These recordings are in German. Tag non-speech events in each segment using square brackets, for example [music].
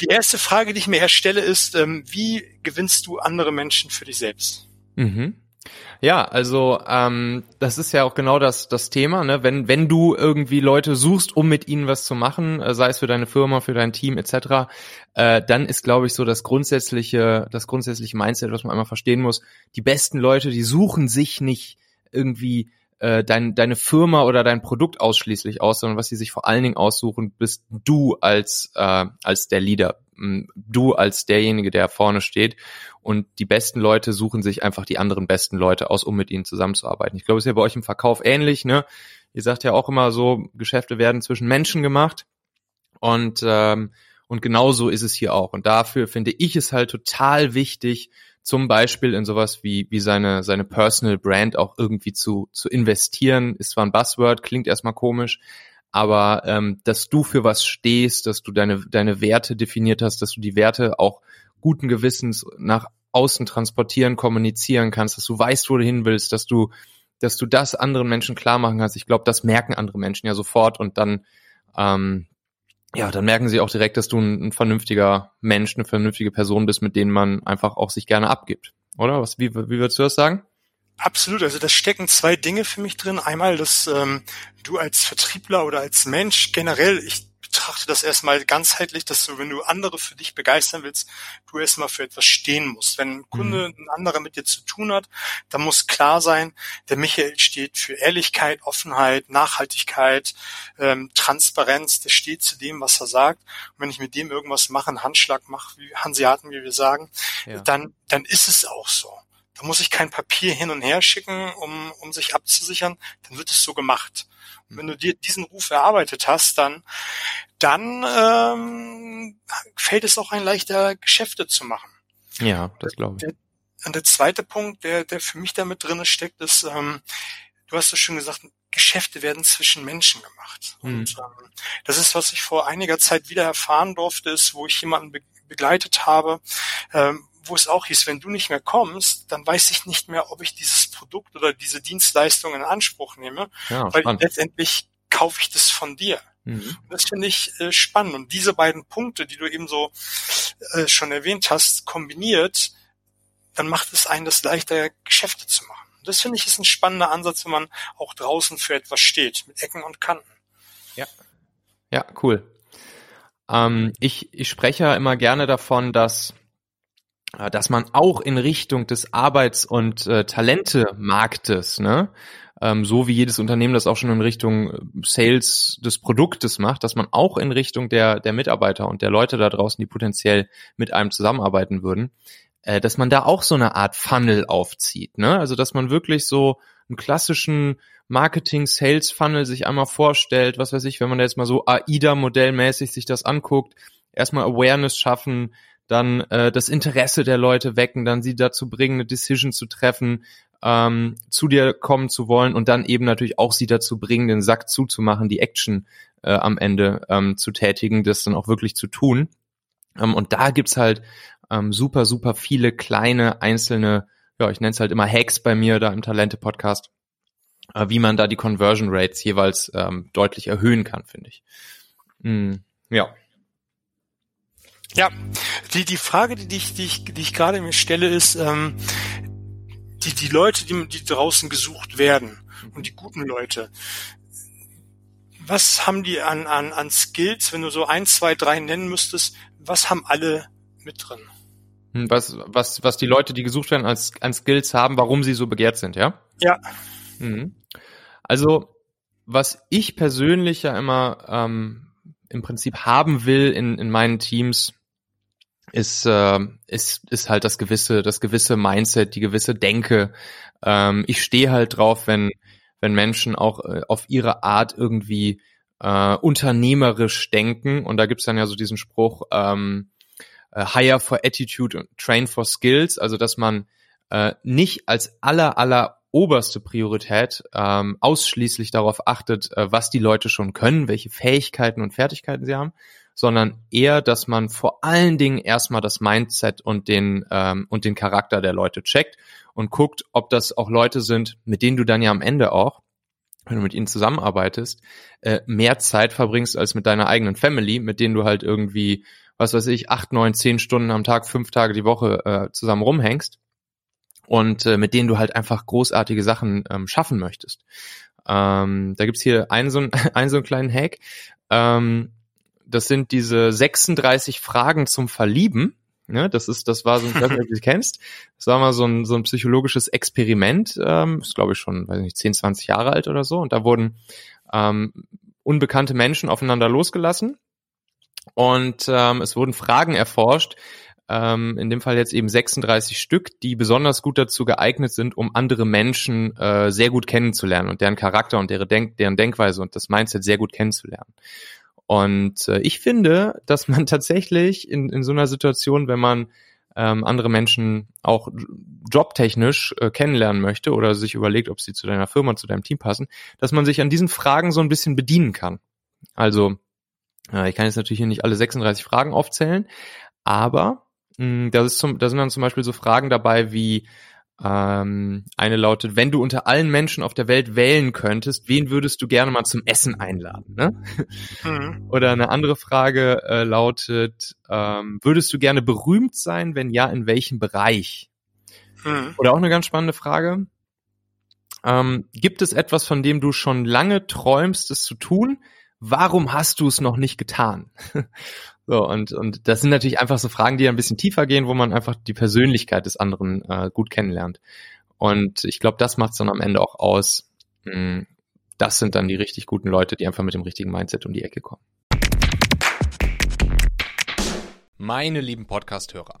Die erste Frage, die ich mir herstelle, ist, ähm, wie gewinnst du andere Menschen für dich selbst? Mhm. Ja, also ähm, das ist ja auch genau das das Thema, ne? Wenn wenn du irgendwie Leute suchst, um mit ihnen was zu machen, äh, sei es für deine Firma, für dein Team etc., äh, dann ist glaube ich so das grundsätzliche das grundsätzliche Mindset, was man einmal verstehen muss. Die besten Leute, die suchen sich nicht irgendwie äh, dein, deine Firma oder dein Produkt ausschließlich aus, sondern was sie sich vor allen Dingen aussuchen, bist du als äh, als der Leader du als derjenige, der vorne steht. Und die besten Leute suchen sich einfach die anderen besten Leute aus, um mit ihnen zusammenzuarbeiten. Ich glaube, es ist ja bei euch im Verkauf ähnlich, ne? Ihr sagt ja auch immer so, Geschäfte werden zwischen Menschen gemacht. Und, ähm, und genauso ist es hier auch. Und dafür finde ich es halt total wichtig, zum Beispiel in sowas wie, wie seine, seine Personal Brand auch irgendwie zu, zu investieren. Ist zwar ein Buzzword, klingt erstmal komisch, aber ähm, dass du für was stehst, dass du deine, deine Werte definiert hast, dass du die Werte auch guten Gewissens nach außen transportieren, kommunizieren kannst, dass du weißt, wo du hin willst, dass du, dass du das anderen Menschen klar machen kannst. Ich glaube, das merken andere Menschen ja sofort und dann, ähm, ja, dann merken sie auch direkt, dass du ein, ein vernünftiger Mensch, eine vernünftige Person bist, mit denen man einfach auch sich gerne abgibt. Oder? Was, wie, wie würdest du das sagen? Absolut, also da stecken zwei Dinge für mich drin. Einmal, dass ähm, du als Vertriebler oder als Mensch generell, ich betrachte das erstmal ganzheitlich, dass du, wenn du andere für dich begeistern willst, du erstmal für etwas stehen musst. Wenn ein Kunde, mhm. ein anderer mit dir zu tun hat, dann muss klar sein, der Michael steht für Ehrlichkeit, Offenheit, Nachhaltigkeit, ähm, Transparenz, der steht zu dem, was er sagt. Und wenn ich mit dem irgendwas mache, einen Handschlag mache, wie Hanseaten, wie wir sagen, ja. dann, dann ist es auch so. Da muss ich kein Papier hin und her schicken, um, um sich abzusichern. Dann wird es so gemacht. Und wenn du dir diesen Ruf erarbeitet hast, dann, dann ähm, fällt es auch ein leichter, Geschäfte zu machen. Ja, das glaube ich. Der, und der zweite Punkt, der, der für mich damit drin steckt, ist, ähm, du hast es schon gesagt, Geschäfte werden zwischen Menschen gemacht. Mhm. Und ähm, das ist, was ich vor einiger Zeit wieder erfahren durfte, ist, wo ich jemanden be begleitet habe, ähm, wo es auch hieß, wenn du nicht mehr kommst, dann weiß ich nicht mehr, ob ich dieses Produkt oder diese Dienstleistung in Anspruch nehme, ja, weil spannend. letztendlich kaufe ich das von dir. Mhm. Das finde ich äh, spannend. Und diese beiden Punkte, die du eben so äh, schon erwähnt hast, kombiniert, dann macht es einen das leichter, Geschäfte zu machen. Das finde ich ist ein spannender Ansatz, wenn man auch draußen für etwas steht, mit Ecken und Kanten. Ja. Ja, cool. Ähm, ich, ich spreche ja immer gerne davon, dass äh, dass man auch in Richtung des Arbeits- und äh, Talente-Marktes, ne, ähm, so wie jedes Unternehmen das auch schon in Richtung äh, Sales des Produktes macht, dass man auch in Richtung der, der Mitarbeiter und der Leute da draußen, die potenziell mit einem zusammenarbeiten würden, äh, dass man da auch so eine Art Funnel aufzieht, ne? Also dass man wirklich so einen klassischen Marketing-Sales-Funnel sich einmal vorstellt, was weiß ich, wenn man jetzt mal so AIDA-modellmäßig sich das anguckt, erstmal Awareness schaffen, dann äh, das Interesse der Leute wecken, dann sie dazu bringen, eine Decision zu treffen, ähm, zu dir kommen zu wollen und dann eben natürlich auch sie dazu bringen, den Sack zuzumachen, die Action äh, am Ende ähm, zu tätigen, das dann auch wirklich zu tun. Ähm, und da gibt's halt ähm, super, super viele kleine einzelne, ja, ich nenne es halt immer Hacks bei mir da im Talente-Podcast, äh, wie man da die Conversion Rates jeweils ähm, deutlich erhöhen kann, finde ich. Mm, ja. Ja, die, die Frage, die ich, die ich, die ich gerade mir stelle, ist, ähm, die, die Leute, die, die draußen gesucht werden und die guten Leute, was haben die an, an, an Skills, wenn du so ein, zwei, drei nennen müsstest, was haben alle mit drin? Hm, was, was, was die Leute, die gesucht werden, als, an Skills haben, warum sie so begehrt sind, ja? Ja. Mhm. Also, was ich persönlich ja immer ähm, im Prinzip haben will in, in meinen Teams, ist, äh, ist, ist halt das gewisse, das gewisse Mindset, die gewisse Denke. Ähm, ich stehe halt drauf, wenn, wenn Menschen auch äh, auf ihre Art irgendwie äh, unternehmerisch denken. Und da gibt's dann ja so diesen Spruch, ähm, äh, hire for attitude und train for skills, also dass man äh, nicht als aller, aller oberste Priorität ähm, ausschließlich darauf achtet, äh, was die Leute schon können, welche Fähigkeiten und Fertigkeiten sie haben, sondern eher, dass man vor allen Dingen erstmal das Mindset und den ähm, und den Charakter der Leute checkt und guckt, ob das auch Leute sind, mit denen du dann ja am Ende auch wenn du mit ihnen zusammenarbeitest, äh, mehr Zeit verbringst als mit deiner eigenen Family, mit denen du halt irgendwie was weiß ich, acht, neun, zehn Stunden am Tag, fünf Tage die Woche äh, zusammen rumhängst und äh, mit denen du halt einfach großartige Sachen ähm, schaffen möchtest. Ähm, da gibt's hier einen so, einen, [laughs] einen so einen kleinen Hack. Ähm, das sind diese 36 Fragen zum Verlieben. Ne, das ist, das war so, ich weiß nicht, ob du das [laughs] kennst. Das war mal so ein, so ein psychologisches Experiment, ähm, ist glaube ich schon, weiß nicht, 10, 20 Jahre alt oder so. Und da wurden ähm, unbekannte Menschen aufeinander losgelassen. Und ähm, es wurden Fragen erforscht, ähm, in dem Fall jetzt eben 36 Stück, die besonders gut dazu geeignet sind, um andere Menschen äh, sehr gut kennenzulernen und deren Charakter und deren, Denk deren Denkweise und das Mindset sehr gut kennenzulernen. Und äh, ich finde, dass man [laughs] tatsächlich in, in so einer Situation, wenn man ähm, andere Menschen auch jobtechnisch äh, kennenlernen möchte oder sich überlegt, ob sie zu deiner Firma, zu deinem Team passen, dass man sich an diesen Fragen so ein bisschen bedienen kann. Also, äh, ich kann jetzt natürlich hier nicht alle 36 Fragen aufzählen, aber mh, das ist zum, da sind dann zum Beispiel so Fragen dabei wie, ähm, eine lautet, wenn du unter allen Menschen auf der Welt wählen könntest, wen würdest du gerne mal zum Essen einladen? Ne? Mhm. Oder eine andere Frage äh, lautet, ähm, würdest du gerne berühmt sein? Wenn ja, in welchem Bereich? Mhm. Oder auch eine ganz spannende Frage. Ähm, gibt es etwas, von dem du schon lange träumst, es zu tun? Warum hast du es noch nicht getan? So, und, und das sind natürlich einfach so Fragen, die ein bisschen tiefer gehen, wo man einfach die Persönlichkeit des anderen äh, gut kennenlernt. Und ich glaube, das macht es dann am Ende auch aus. Hm, das sind dann die richtig guten Leute, die einfach mit dem richtigen Mindset um die Ecke kommen. Meine lieben Podcast-Hörer,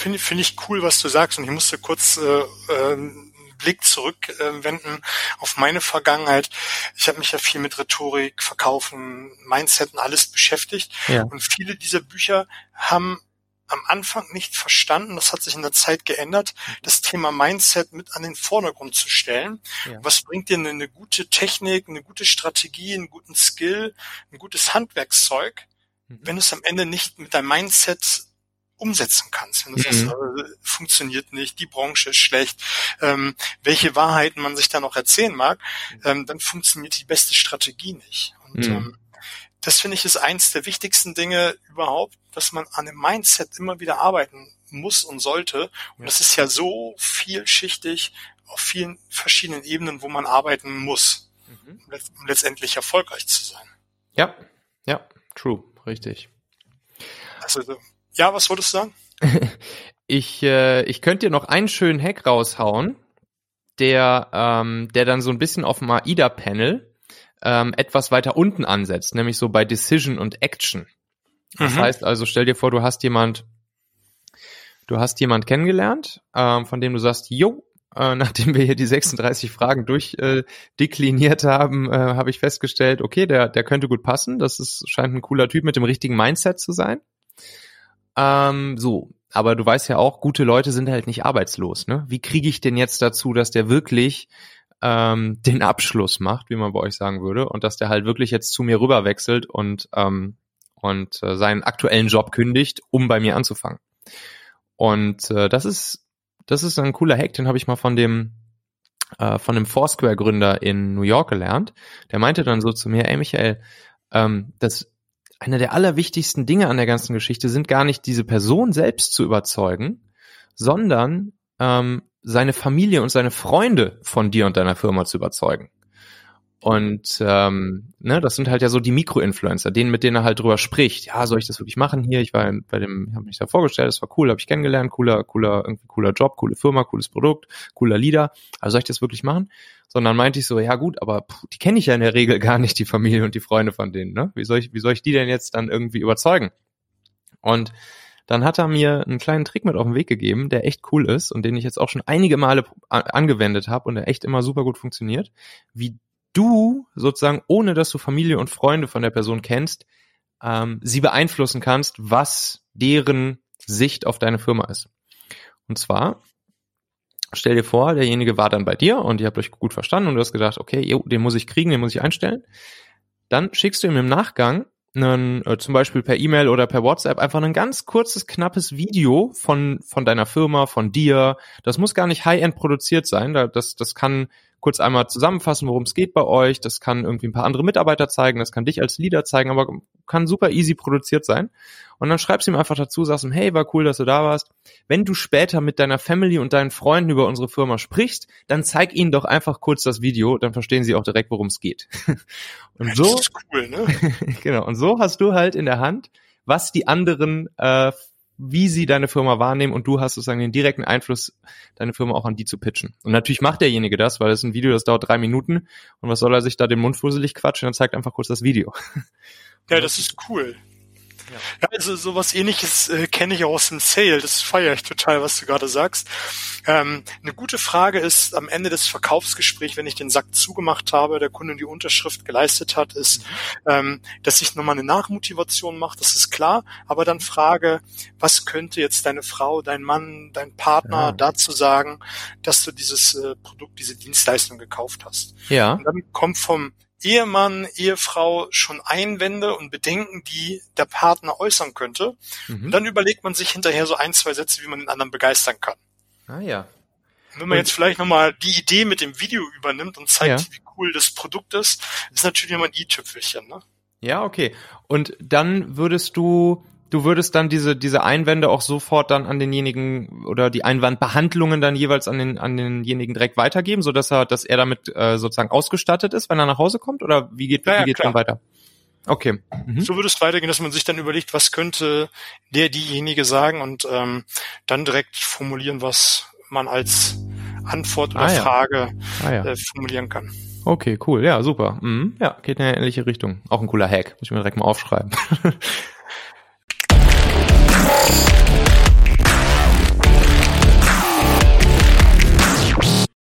Finde finde ich cool, was du sagst. Und ich musste kurz äh, äh, Blick zurückwenden äh, auf meine Vergangenheit. Ich habe mich ja viel mit Rhetorik, Verkaufen, Mindset und alles beschäftigt. Ja. Und viele dieser Bücher haben am Anfang nicht verstanden, das hat sich in der Zeit geändert, das Thema Mindset mit an den Vordergrund zu stellen. Ja. Was bringt dir eine, eine, gute Technik, eine gute Strategie, einen guten Skill, ein gutes Handwerkszeug, mhm. wenn es am Ende nicht mit deinem Mindset umsetzen kannst. Wenn du mhm. sagst, äh, funktioniert nicht, die Branche ist schlecht, ähm, welche Wahrheiten man sich da noch erzählen mag, ähm, dann funktioniert die beste Strategie nicht. Und mhm. ähm, das finde ich ist eins der wichtigsten Dinge überhaupt, dass man an dem Mindset immer wieder arbeiten muss und sollte. Und das ist ja so vielschichtig auf vielen verschiedenen Ebenen, wo man arbeiten muss, mhm. um letztendlich erfolgreich zu sein. Ja, ja, true, richtig. Also ja, was wolltest du sagen? [laughs] ich, äh, ich könnte dir noch einen schönen Hack raushauen, der, ähm, der dann so ein bisschen auf dem AIDA-Panel ähm, etwas weiter unten ansetzt, nämlich so bei Decision und Action. Das mhm. heißt also, stell dir vor, du hast jemand, du hast jemand kennengelernt, ähm, von dem du sagst, jo, äh, [laughs] nachdem wir hier die 36 Fragen durchdekliniert äh, haben, äh, habe ich festgestellt, okay, der, der könnte gut passen. Das ist, scheint ein cooler Typ mit dem richtigen Mindset zu sein. Ähm, so, aber du weißt ja auch, gute Leute sind halt nicht arbeitslos. Ne? Wie kriege ich denn jetzt dazu, dass der wirklich ähm, [laughs] den Abschluss macht, wie man bei euch sagen würde, und dass der halt wirklich jetzt zu mir rüber wechselt und ähm, und äh, seinen aktuellen Job kündigt, um bei mir anzufangen. Und äh, das ist das ist ein cooler Hack, den habe ich mal von dem äh, von dem Foursquare Gründer in New York gelernt. Der meinte dann so zu mir, ey Michael, ähm, das einer der allerwichtigsten Dinge an der ganzen Geschichte sind gar nicht diese Person selbst zu überzeugen, sondern ähm, seine Familie und seine Freunde von dir und deiner Firma zu überzeugen. Und ähm, ne, das sind halt ja so die Mikroinfluencer, denen mit denen er halt drüber spricht. Ja, soll ich das wirklich machen hier? Ich war bei dem, habe mich da vorgestellt, das war cool, habe ich kennengelernt, cooler, cooler, irgendwie cooler Job, coole Firma, cooles Produkt, cooler Leader. Also soll ich das wirklich machen? Sondern meinte ich so, ja gut, aber puh, die kenne ich ja in der Regel gar nicht, die Familie und die Freunde von denen. Ne? Wie soll ich, wie soll ich die denn jetzt dann irgendwie überzeugen? Und dann hat er mir einen kleinen Trick mit auf den Weg gegeben, der echt cool ist und den ich jetzt auch schon einige Male angewendet habe und der echt immer super gut funktioniert, wie du sozusagen, ohne dass du Familie und Freunde von der Person kennst, ähm, sie beeinflussen kannst, was deren Sicht auf deine Firma ist. Und zwar, stell dir vor, derjenige war dann bei dir und ihr habt euch gut verstanden und du hast gedacht, okay, jo, den muss ich kriegen, den muss ich einstellen. Dann schickst du ihm im Nachgang einen, äh, zum Beispiel per E-Mail oder per WhatsApp einfach ein ganz kurzes, knappes Video von, von deiner Firma, von dir. Das muss gar nicht High-End produziert sein. Das, das kann kurz einmal zusammenfassen, worum es geht bei euch. Das kann irgendwie ein paar andere Mitarbeiter zeigen, das kann dich als Leader zeigen, aber kann super easy produziert sein. Und dann schreibst du ihm einfach dazu, sagst ihm, hey, war cool, dass du da warst. Wenn du später mit deiner Family und deinen Freunden über unsere Firma sprichst, dann zeig ihnen doch einfach kurz das Video, dann verstehen sie auch direkt, worum es geht. [laughs] Und so, das ist cool, ne? [laughs] genau. Und so hast du halt in der Hand, was die anderen äh, wie sie deine Firma wahrnehmen und du hast sozusagen den direkten Einfluss, deine Firma auch an die zu pitchen. Und natürlich macht derjenige das, weil es ein Video, das dauert drei Minuten und was soll er sich da den Mund fusselig quatschen und zeigt einfach kurz das Video. Ja, das ist cool. Ja, also sowas ähnliches äh, kenne ich auch aus dem Sale. Das feiere ich total, was du gerade sagst. Ähm, eine gute Frage ist am Ende des Verkaufsgesprächs, wenn ich den Sack zugemacht habe, der Kunde die Unterschrift geleistet hat, ist, mhm. ähm, dass ich nochmal eine Nachmotivation mache, das ist klar, aber dann frage, was könnte jetzt deine Frau, dein Mann, dein Partner ja. dazu sagen, dass du dieses äh, Produkt, diese Dienstleistung gekauft hast. Ja. Und dann kommt vom Ehemann, Ehefrau schon Einwände und Bedenken, die der Partner äußern könnte. Mhm. Und dann überlegt man sich hinterher so ein, zwei Sätze, wie man den anderen begeistern kann. Ah ja. Und wenn man und, jetzt vielleicht nochmal die Idee mit dem Video übernimmt und zeigt, ja. wie cool das Produkt ist, ist natürlich immer ein i-Tüpfelchen, ne? Ja, okay. Und dann würdest du du würdest dann diese, diese Einwände auch sofort dann an denjenigen oder die Einwandbehandlungen dann jeweils an den, an denjenigen direkt weitergeben, so dass er, dass er damit äh, sozusagen ausgestattet ist, wenn er nach Hause kommt? Oder wie geht, ja, wie geht dann weiter? Okay. Mhm. So würde es weitergehen, dass man sich dann überlegt, was könnte der, diejenige sagen und ähm, dann direkt formulieren, was man als Antwort oder ah, ja. Frage ah, ja. äh, formulieren kann. Okay, cool. Ja, super. Mhm. Ja, geht in eine ähnliche Richtung. Auch ein cooler Hack. Muss ich mir direkt mal aufschreiben. [laughs]